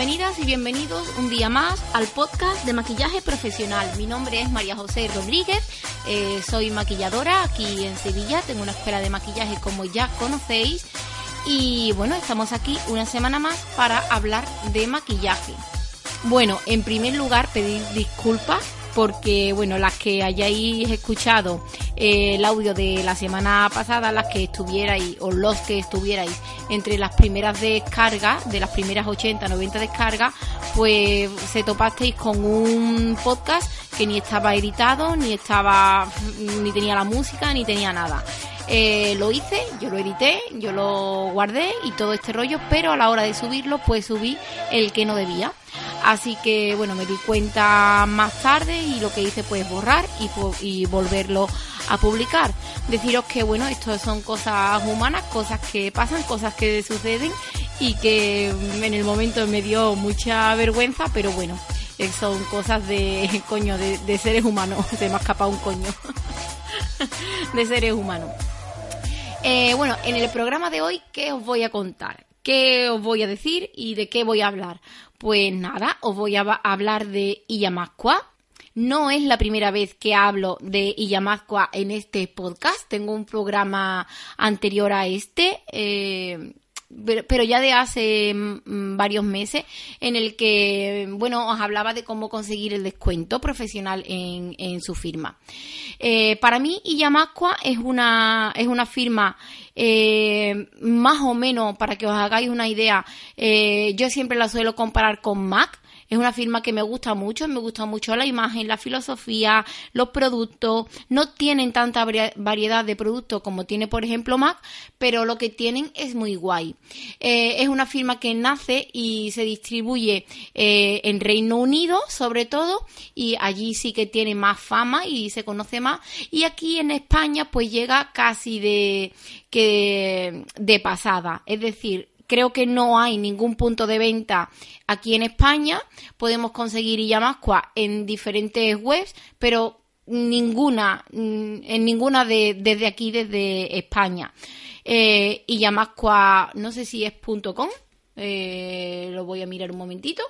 bienvenidas y bienvenidos un día más al podcast de maquillaje profesional. Mi nombre es María José Rodríguez, eh, soy maquilladora aquí en Sevilla, tengo una escuela de maquillaje como ya conocéis y bueno, estamos aquí una semana más para hablar de maquillaje. Bueno, en primer lugar pedir disculpas porque bueno, las que hayáis escuchado eh, el audio de la semana pasada, las que estuvierais o los que estuvierais entre las primeras descargas, de las primeras 80, 90 descargas, pues se topasteis con un podcast que ni estaba editado, ni estaba, ni tenía la música, ni tenía nada. Eh, lo hice, yo lo edité, yo lo guardé y todo este rollo, pero a la hora de subirlo, pues subí el que no debía. Así que bueno, me di cuenta más tarde y lo que hice pues borrar y, volverlo a publicar. Deciros que bueno, esto son cosas humanas, cosas que pasan, cosas que suceden y que en el momento me dio mucha vergüenza, pero bueno, eh, son cosas de coño, de, seres humanos. Se me ha escapado un coño. de seres humanos. Eh, bueno, en el programa de hoy, ¿qué os voy a contar? ¿Qué os voy a decir y de qué voy a hablar? Pues nada, os voy a hablar de Iyamasqua. No es la primera vez que hablo de Iyamasqua en este podcast. Tengo un programa anterior a este. Eh, pero ya de hace mm, varios meses, en el que, bueno, os hablaba de cómo conseguir el descuento profesional en, en su firma. Eh, para mí, Iyamasqua es una, es una firma eh, más o menos, para que os hagáis una idea, eh, yo siempre la suelo comparar con Mac, es una firma que me gusta mucho, me gusta mucho la imagen, la filosofía, los productos. No tienen tanta variedad de productos como tiene, por ejemplo, Mac, pero lo que tienen es muy guay. Eh, es una firma que nace y se distribuye eh, en Reino Unido, sobre todo, y allí sí que tiene más fama y se conoce más. Y aquí en España, pues llega casi de pasada. Es decir, Creo que no hay ningún punto de venta aquí en España. Podemos conseguir Illamasqua en diferentes webs, pero ninguna, mm, en ninguna de, desde aquí, desde España. Eh, no sé si es .com, eh, lo voy a mirar un momentito.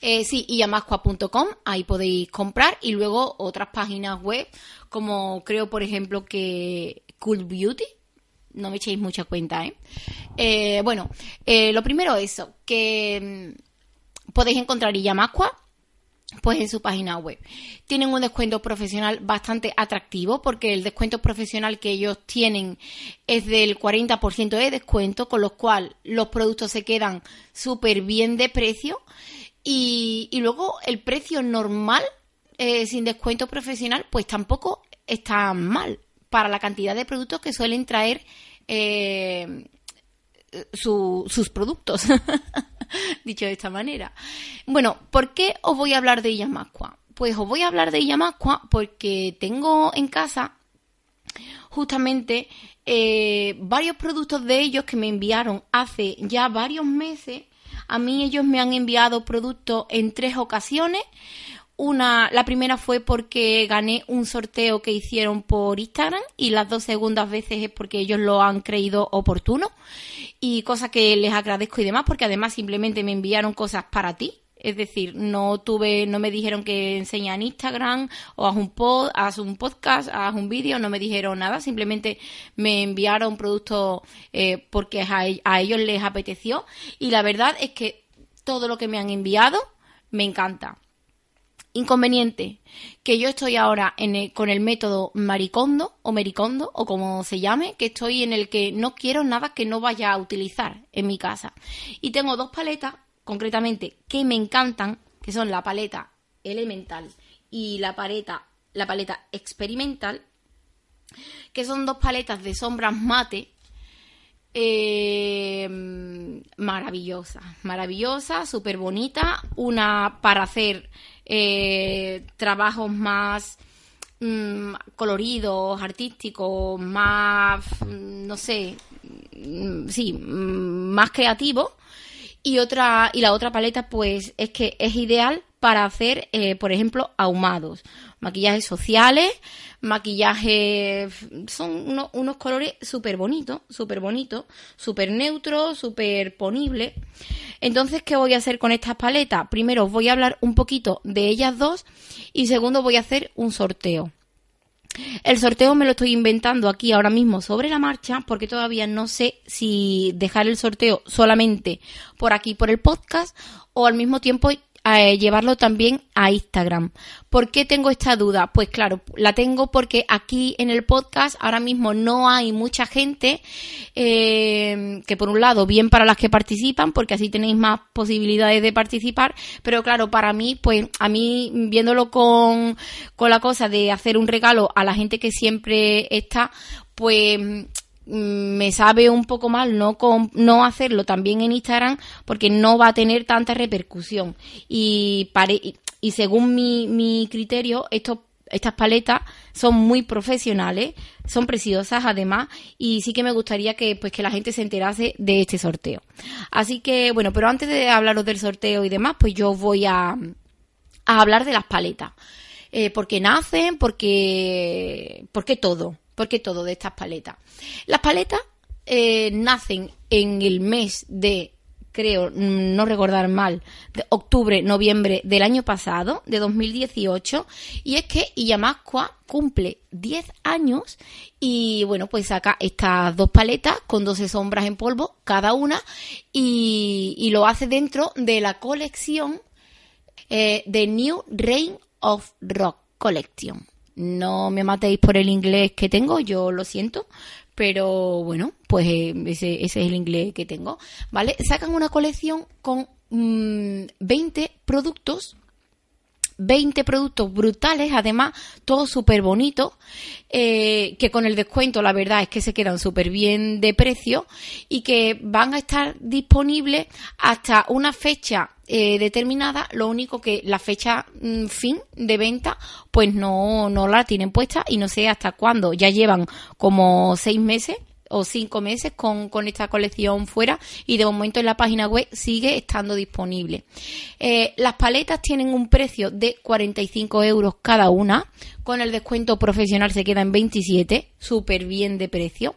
Eh, sí, illamasqua.com, ahí podéis comprar y luego otras páginas web, como creo por ejemplo que Cool Beauty, no me echéis mucha cuenta, ¿eh? Eh bueno, eh, lo primero eso, que mm, podéis encontrar Iyamasqua pues en su página web. Tienen un descuento profesional bastante atractivo porque el descuento profesional que ellos tienen es del 40% de descuento, con lo cual los productos se quedan súper bien de precio y, luego el precio normal eh, sin descuento profesional pues tampoco está mal para la cantidad de productos que suelen traer eh, sus productos, dicho de esta manera. Bueno, ¿por qué os voy a hablar de Illamasqua? Pues os voy a hablar de Illamasqua porque tengo en casa justamente eh, varios productos de ellos que me enviaron hace ya varios meses. A mí ellos me han enviado productos en tres ocasiones. Una, la primera fue porque gané un sorteo que hicieron por Instagram y las dos segundas veces es porque ellos lo han creído oportuno y cosa que les agradezco y demás porque además simplemente me enviaron cosas para ti. Es decir, no tuve, no me dijeron que enseña en Instagram o haz un pod, haz un podcast, haz un vídeo, no me dijeron nada, simplemente me enviaron productos eh, porque a ellos les apeteció y la verdad es que todo lo que me han enviado me encanta Inconveniente, que yo estoy ahora con el método maricondo o mericondo o como se llame, que estoy en el que no quiero nada que no vaya a utilizar en mi casa. Y tengo dos paletas, concretamente, que me encantan, que son la paleta elemental y la paleta, la paleta experimental, que son dos paletas de sombras mate eh, maravillosa, maravillosa, súper bonita, una para hacer eh, trabajos más mm, coloridos, artísticos, más, mm, no sé, mm, sí, más creativos. Y otra, y la otra paleta, pues, es que es ideal para hacer, eh, por ejemplo, ahumados, maquillajes sociales, maquillajes, son unos colores súper bonitos, súper bonitos, súper neutros, súper ponibles. Entonces, ¿qué voy a hacer con estas paletas? Primero os voy a hablar un poquito de ellas dos y segundo voy a hacer un sorteo. El sorteo me lo estoy inventando aquí ahora mismo sobre la marcha porque todavía no sé si dejar el sorteo solamente por aquí por el podcast o al mismo tiempo eh, llevarlo también a Instagram. ¿Por qué tengo esta duda? Pues claro, la tengo porque aquí en el podcast ahora mismo no hay mucha gente eh, que por un lado, bien para las que participan, porque así tenéis más posibilidades de participar, pero claro, para mí, pues a mí viéndolo con, con la cosa de hacer un regalo a la gente que siempre está, pues me sabe un poco mal no, no hacerlo también en Instagram porque no va a tener tanta repercusión. Y, según mi, mi criterio, estas paletas son muy profesionales, son preciosas además y sí que me gustaría que pues que la gente se enterase de este sorteo. Así que bueno, pero antes de hablaros del sorteo y demás, pues yo voy a, a hablar de las paletas. Eh, porque nacen, porque porque todo. ¿Por qué todo de estas paletas? Las paletas eh, nacen en el mes de creo, mm, no recordar mal, de octubre, noviembre del año pasado, de 2018, y es que Iyamasqua cumple 10 años y bueno, pues saca estas dos paletas con 12 sombras en polvo cada una y, lo hace dentro de la colección eh, de New Reign of Rock Collection. No me matéis por el inglés que tengo, yo lo siento, pero bueno, pues eh, ese, es el inglés que tengo, ¿vale? Sacan una colección con 20 mm, productos 20 productos brutales, además, todos súper bonitos, eh, que con el descuento la verdad es que se quedan súper bien de precio y que van a estar disponibles hasta una fecha eh, determinada, lo único que la fecha mm, fin de venta pues no, no la tienen puesta y no sé hasta cuándo, ya llevan como seis meses o cinco meses con, esta colección fuera y de momento en la página web sigue estando disponible. Eh, las paletas tienen un precio de 45 euros cada una, con el descuento profesional se queda en 27, súper bien de precio.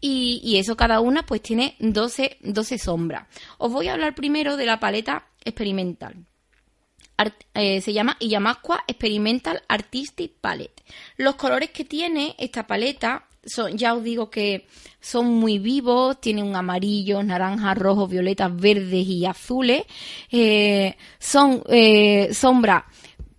Y, eso cada una pues tiene 12, 12 sombras. Os voy a hablar primero de la paleta experimental. Eh, se llama Iyamasqua Experimental Artistic Palette. Los colores que tiene esta paleta son, ya os digo que son muy vivos, tienen un amarillo, naranja, rojo, violetas, verdes y azules. Eh, son eh, sombras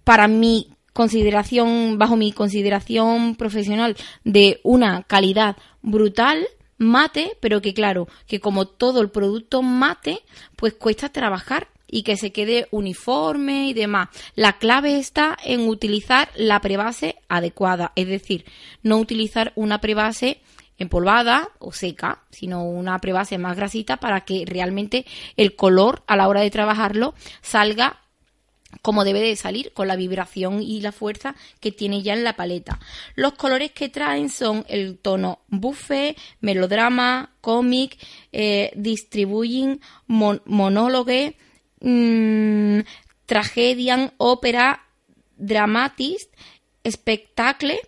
para mi consideración, bajo mi consideración profesional, de una calidad brutal mate, pero que claro, que como todo el producto mate, pues cuesta trabajar y que se quede uniforme y demás. La clave está en utilizar la prebase adecuada, es decir, no utilizar una prebase empolvada o seca, sino una prebase más grasita para que realmente el color a la hora de trabajarlo salga como debe de salir, con la vibración y la fuerza que tiene ya en la paleta. Los colores que traen son el tono buffet, melodrama, cómic, eh, distributing, monólogue, mmm, tragedian, ópera, dramatist, espectacle,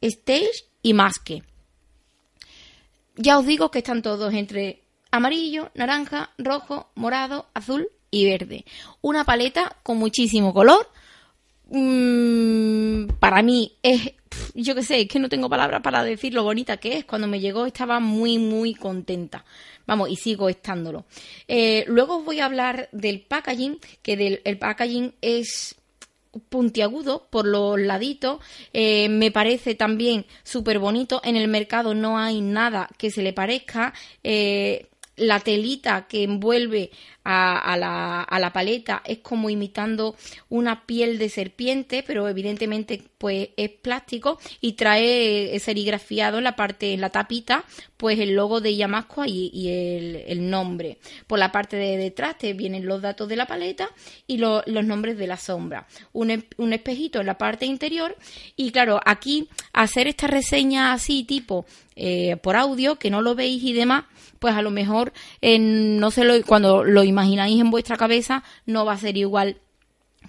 stage y masque. Ya os digo que están todos entre amarillo, naranja, rojo, morado, azul y verde. Una paleta con muchísimo color. Mm, para mí es, yo qué sé, es que no tengo palabras para decir lo bonita que es. Cuando me llegó estaba muy, muy contenta. Vamos, y sigo estándolo. Eh, luego os voy a hablar del packaging, que del, el packaging es puntiagudo por los laditos. Eh, me parece también súper bonito. En el mercado no hay nada que se le parezca. Eh, la telita que envuelve a, la, paleta es como imitando una piel de serpiente, pero evidentemente pues es plástico y trae serigrafiado en la parte, en la tapita, pues el logo de Yamasco y, el, nombre. Por la parte de detrás te vienen los datos de la paleta y los nombres de la sombra. Un espejito en la parte interior y claro, aquí hacer esta reseña así tipo eh, por audio, que no lo veis y demás, pues a lo mejor no se lo, cuando lo imagináis en vuestra cabeza no va a ser igual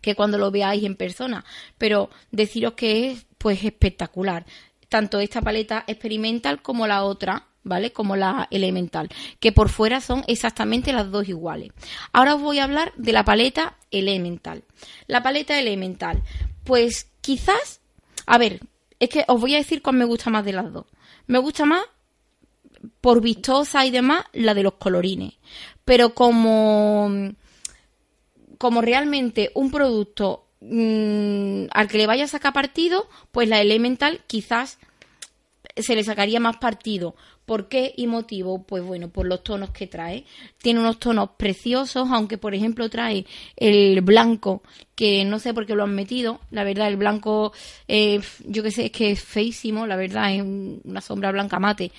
que cuando lo veáis en persona, pero deciros que es pues espectacular, tanto esta paleta experimental como la otra, ¿vale? Como la elemental, que por fuera son exactamente las dos iguales. Ahora os voy a hablar de la paleta elemental. La paleta elemental, pues quizás, a ver, es que os voy a decir cuál me gusta más de las dos. Me gusta más por vistosa y demás la de los colorines, pero como como realmente un producto mm, al que le vaya a sacar partido, pues la elemental quizás se le sacaría más partido. ¿Por qué y motivo? Pues bueno, por los tonos que trae. Tiene unos tonos preciosos, aunque por ejemplo trae el blanco, que no sé por qué lo han metido. La verdad, el blanco, eh, yo que sé, es que es feísimo, la verdad, es una sombra blanca mate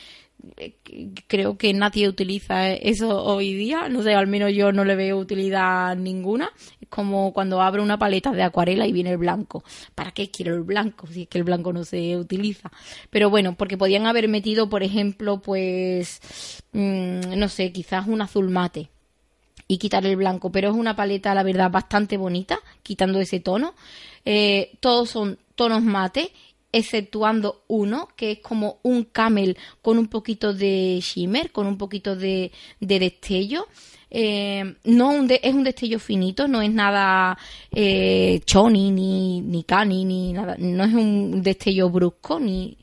creo que nadie utiliza eso hoy día, no sé, al menos yo no le veo utilidad ninguna. Es como cuando abro una paleta de acuarela y viene el blanco. ¿Para qué quiero el blanco? Si es que el blanco no se utiliza. Pero bueno, porque podían haber metido, por ejemplo, pues, mm, no sé, quizás un azul mate y quitar el blanco, pero es una paleta, la verdad, bastante bonita, quitando ese tono. Eh, todos son tonos mate exceptuando uno, que es como un camel con un poquito de shimmer, con un poquito de, destello. Eh, no es un destello finito, no es nada eh, choni, ni, ni ni nada, no es un destello brusco, ni,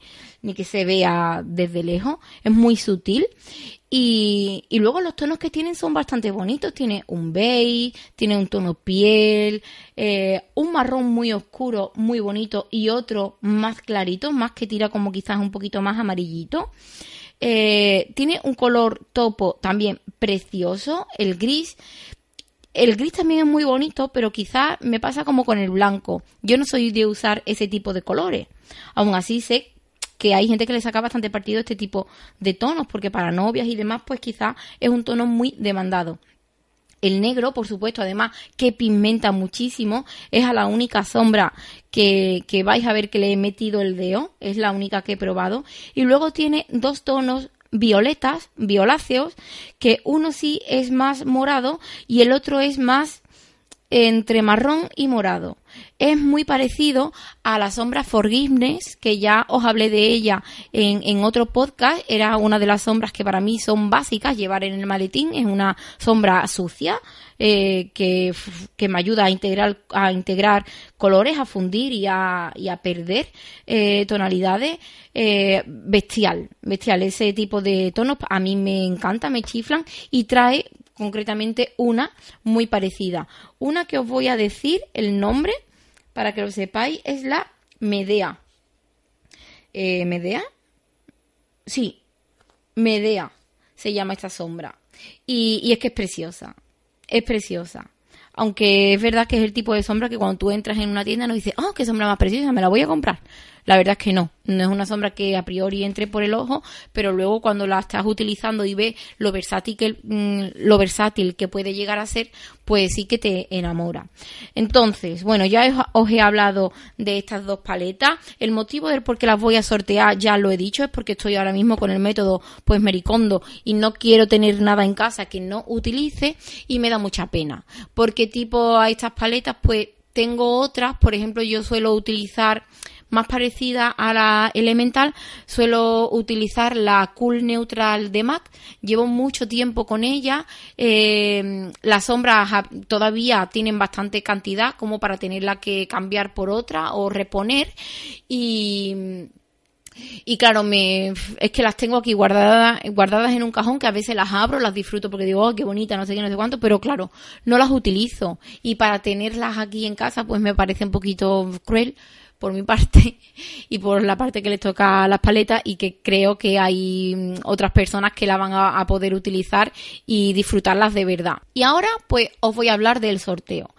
ni que se vea desde lejos, es muy sutil y, y, luego los tonos que tienen son bastante bonitos. Tiene un beige, tiene un tono piel, eh, un marrón muy oscuro, muy bonito y otro más clarito, más que tira como quizás un poquito más amarillito. Eh, tiene un color topo también precioso, el gris. El gris también es muy bonito, pero quizás me pasa como con el blanco. Yo no soy de usar ese tipo de colores. Aún así sé que hay gente que le saca bastante partido este tipo de tonos, porque para novias y demás, pues quizás es un tono muy demandado. El negro, por supuesto, además, que pigmenta muchísimo, es a la única sombra que, que vais a ver que le he metido el dedo, es la única que he probado. Y luego tiene dos tonos violetas, violáceos, que uno sí es más morado y el otro es más entre marrón y morado. Es muy parecido a la sombra Forgiveness, que ya os hablé de ella en, otro podcast. Era una de las sombras que para mí son básicas llevar en el maletín. Es una sombra sucia, eh, que, me ayuda a integrar, a integrar colores, a fundir y a, perder eh, tonalidades. Eh, bestial, bestial. Ese tipo de tonos a mí me encanta, me chiflan y trae concretamente una muy parecida. Una que os voy a decir el nombre para que lo sepáis es la Medea. Eh, ¿Medea? Sí, Medea se llama esta sombra. Y, y es que es preciosa. Es preciosa. Aunque es verdad que es el tipo de sombra que cuando tú entras en una tienda no dices, oh, qué sombra más preciosa, me la voy a comprar. La verdad es que no, no es una sombra que a priori entre por el ojo, pero luego cuando la estás utilizando y ves lo versátil que, mm, lo versátil que puede llegar a ser, pues sí que te enamora. Entonces, bueno, ya os he hablado de estas dos paletas. El motivo del por qué las voy a sortear ya lo he dicho, es porque estoy ahora mismo con el método pues Mericondo y no quiero tener nada en casa que no utilice y me da mucha pena. Porque tipo a estas paletas pues tengo otras, por ejemplo, yo suelo utilizar más parecida a la elemental, suelo utilizar la Cool Neutral de MAC. Llevo mucho tiempo con ella. Eh, las sombras todavía tienen bastante cantidad como para tenerla que cambiar por otra o reponer. Y. Y claro, me, es que las tengo aquí guardadas, guardadas en un cajón que a veces las abro, las disfruto porque digo, oh, qué bonita, no sé qué, no sé cuánto, pero claro, no las utilizo. Y para tenerlas aquí en casa, pues me parece un poquito cruel por mi parte y por la parte que les toca a las paletas y que creo que hay mm, otras personas que la van a, poder utilizar y disfrutarlas de verdad. Y ahora pues os voy a hablar del sorteo.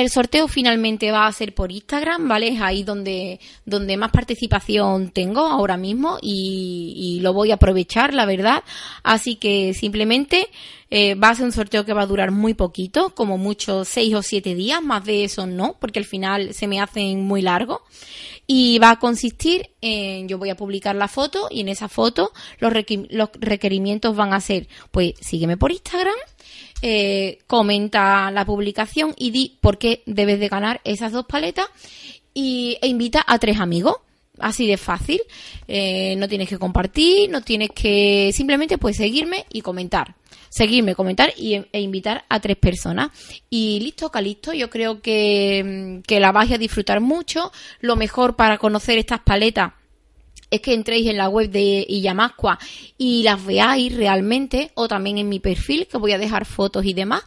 El sorteo finalmente va a ser por Instagram, ¿vale? Es ahí donde, donde más participación tengo ahora mismo y, lo voy a aprovechar, la verdad. Así que simplemente eh, va a ser un sorteo que va a durar muy poquito, como mucho seis o siete días, más de eso no, porque al final se me hacen muy largos. Y va a consistir en, yo voy a publicar la foto y en esa foto los requerimientos van a ser, pues sígueme por Instagram, eh, comenta la publicación y di por qué debes de ganar esas dos paletas y, e invita a tres amigos. Así de fácil. Eh, no tienes que compartir, no tienes que simplemente pues seguirme y comentar. Seguirme, comentar y, e invitar a tres personas. Y listo, calisto. Yo creo que, que la vais a disfrutar mucho. Lo mejor para conocer estas paletas es que entréis en la web de Illamasqua y las veáis realmente, o también en mi perfil, que voy a dejar fotos y demás,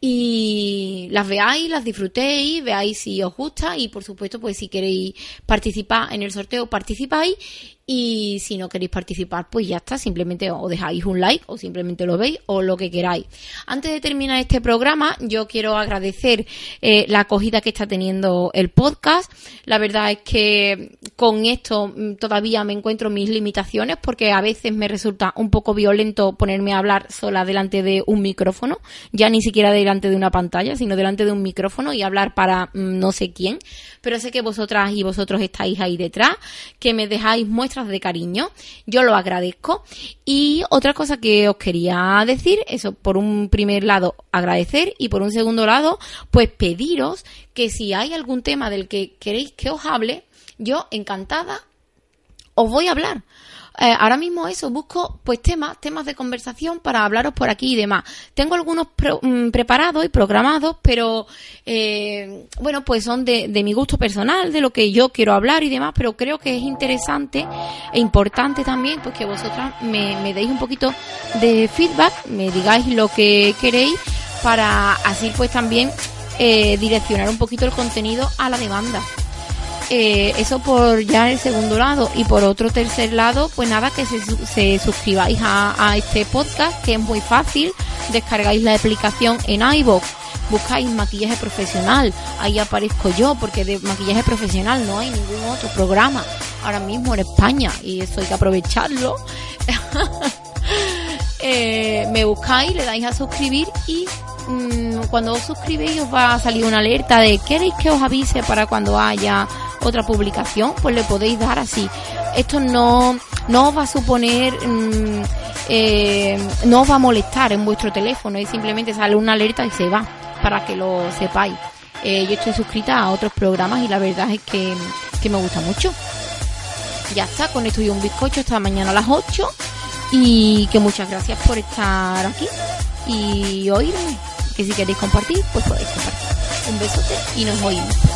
y las veáis, las disfrutéis, veáis si os gusta y por supuesto, pues si queréis participar en el sorteo, participáis y si no queréis participar, pues ya está, simplemente o dejáis un like o simplemente lo veis o lo que queráis. Antes de terminar este programa, yo quiero agradecer eh, la acogida que está teniendo el podcast. La verdad es que con esto mm, todavía me encuentro mis limitaciones porque a veces me resulta un poco violento ponerme a hablar sola delante de un micrófono, ya ni siquiera delante de una pantalla, sino delante de un micrófono y hablar para mm, no sé quién. Pero sé que vosotras y vosotros estáis ahí detrás, que me dejáis muestras de cariño. Yo lo agradezco. Y otra cosa que os quería decir, eso por un primer lado agradecer y por un segundo lado, pues pediros que si hay algún tema del que queréis que os hable, yo encantada os voy a hablar. Eh, ahora mismo eso, busco pues temas, temas de conversación para hablaros por aquí y demás. Tengo algunos mm, preparados y programados, pero eh, bueno, pues son de, mi gusto personal, de lo que yo quiero hablar y demás, pero creo que es interesante e importante también pues que vosotras me, deis un poquito de feedback, me digáis lo que queréis para así pues también eh, direccionar un poquito el contenido a la demanda. Eh, eso por ya el segundo lado. Y por otro tercer lado, pues nada, que se, suscribáis a, este podcast, que es muy fácil. Descargáis la aplicación en iVoox, buscáis maquillaje profesional, ahí aparezco yo, porque de maquillaje profesional no hay ningún otro programa ahora mismo en España, y eso hay que aprovecharlo. Eh, me buscáis, le dais a suscribir y mm, cuando os suscribís os va a salir una alerta de ¿queréis que os avise para cuando haya otra publicación, pues le podéis dar así. Esto no, no os va a suponer, mm, eh, no os va a molestar en vuestro teléfono, y simplemente sale una alerta y se va, para que lo sepáis. Eh, yo estoy suscrita a otros programas y la verdad es que, que me gusta mucho. Ya está, con esto y un bizcocho esta mañana a las 8 y que muchas gracias por estar aquí y oírme. Que si queréis compartir, pues podéis compartir. Un besote y nos oímos.